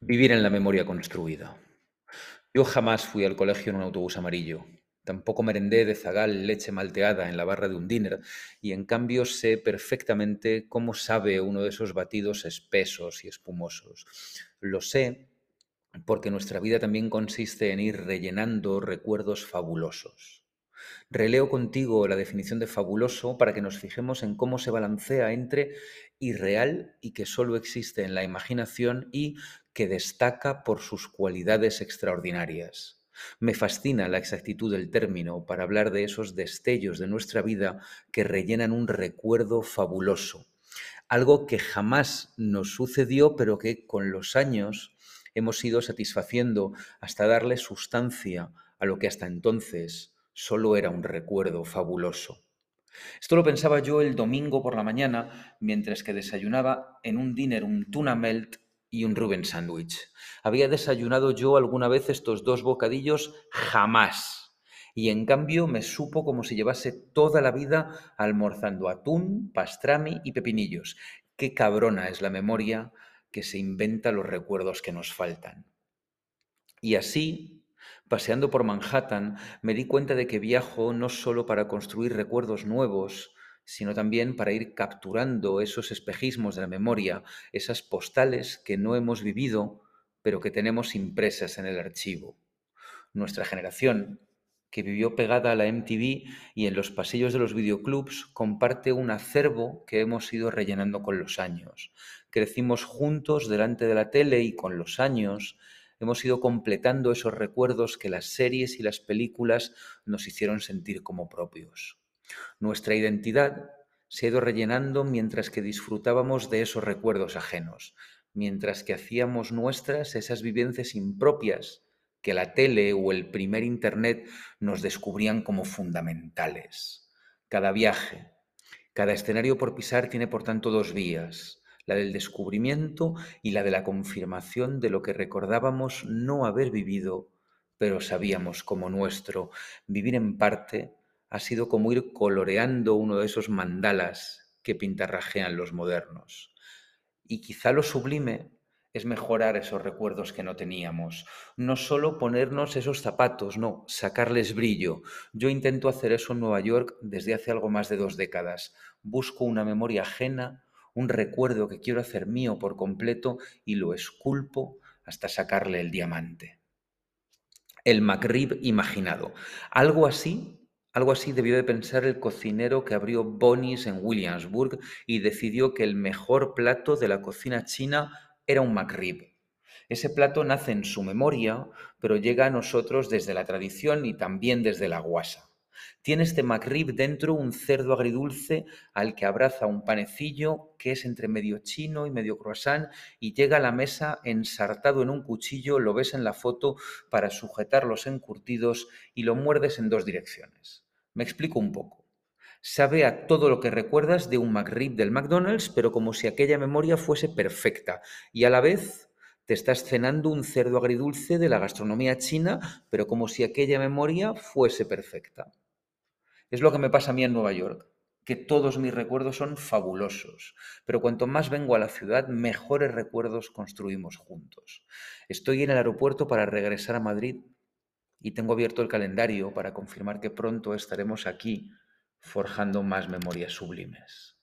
Vivir en la memoria construida. Yo jamás fui al colegio en un autobús amarillo. Tampoco merendé de zagal leche malteada en la barra de un diner y en cambio sé perfectamente cómo sabe uno de esos batidos espesos y espumosos. Lo sé porque nuestra vida también consiste en ir rellenando recuerdos fabulosos. Releo contigo la definición de fabuloso para que nos fijemos en cómo se balancea entre irreal y que solo existe en la imaginación y que destaca por sus cualidades extraordinarias. Me fascina la exactitud del término para hablar de esos destellos de nuestra vida que rellenan un recuerdo fabuloso, algo que jamás nos sucedió pero que con los años hemos ido satisfaciendo hasta darle sustancia a lo que hasta entonces solo era un recuerdo fabuloso. Esto lo pensaba yo el domingo por la mañana mientras que desayunaba en un dinner un tuna melt y un Reuben sándwich. ¿Había desayunado yo alguna vez estos dos bocadillos? Jamás. Y en cambio me supo como si llevase toda la vida almorzando atún, pastrami y pepinillos. Qué cabrona es la memoria que se inventa los recuerdos que nos faltan. Y así, Paseando por Manhattan, me di cuenta de que viajo no solo para construir recuerdos nuevos, sino también para ir capturando esos espejismos de la memoria, esas postales que no hemos vivido, pero que tenemos impresas en el archivo. Nuestra generación, que vivió pegada a la MTV y en los pasillos de los videoclubs, comparte un acervo que hemos ido rellenando con los años. Crecimos juntos delante de la tele y con los años hemos ido completando esos recuerdos que las series y las películas nos hicieron sentir como propios. Nuestra identidad se ha ido rellenando mientras que disfrutábamos de esos recuerdos ajenos, mientras que hacíamos nuestras esas vivencias impropias que la tele o el primer Internet nos descubrían como fundamentales. Cada viaje, cada escenario por pisar tiene por tanto dos vías, la del descubrimiento y la de la confirmación de lo que recordábamos no haber vivido, pero sabíamos como nuestro. Vivir en parte ha sido como ir coloreando uno de esos mandalas que pintarrajean los modernos. Y quizá lo sublime es mejorar esos recuerdos que no teníamos. No solo ponernos esos zapatos, no, sacarles brillo. Yo intento hacer eso en Nueva York desde hace algo más de dos décadas. Busco una memoria ajena un recuerdo que quiero hacer mío por completo y lo esculpo hasta sacarle el diamante. El McRib imaginado. Algo así, algo así debió de pensar el cocinero que abrió Bonnie's en Williamsburg y decidió que el mejor plato de la cocina china era un McRib. Ese plato nace en su memoria, pero llega a nosotros desde la tradición y también desde la guasa. Tiene este McRib dentro un cerdo agridulce al que abraza un panecillo que es entre medio chino y medio croissant y llega a la mesa ensartado en un cuchillo, lo ves en la foto para sujetar los encurtidos y lo muerdes en dos direcciones. Me explico un poco. Sabe a todo lo que recuerdas de un McRib del McDonald's, pero como si aquella memoria fuese perfecta y a la vez te estás cenando un cerdo agridulce de la gastronomía china, pero como si aquella memoria fuese perfecta. Es lo que me pasa a mí en Nueva York, que todos mis recuerdos son fabulosos, pero cuanto más vengo a la ciudad, mejores recuerdos construimos juntos. Estoy en el aeropuerto para regresar a Madrid y tengo abierto el calendario para confirmar que pronto estaremos aquí forjando más memorias sublimes.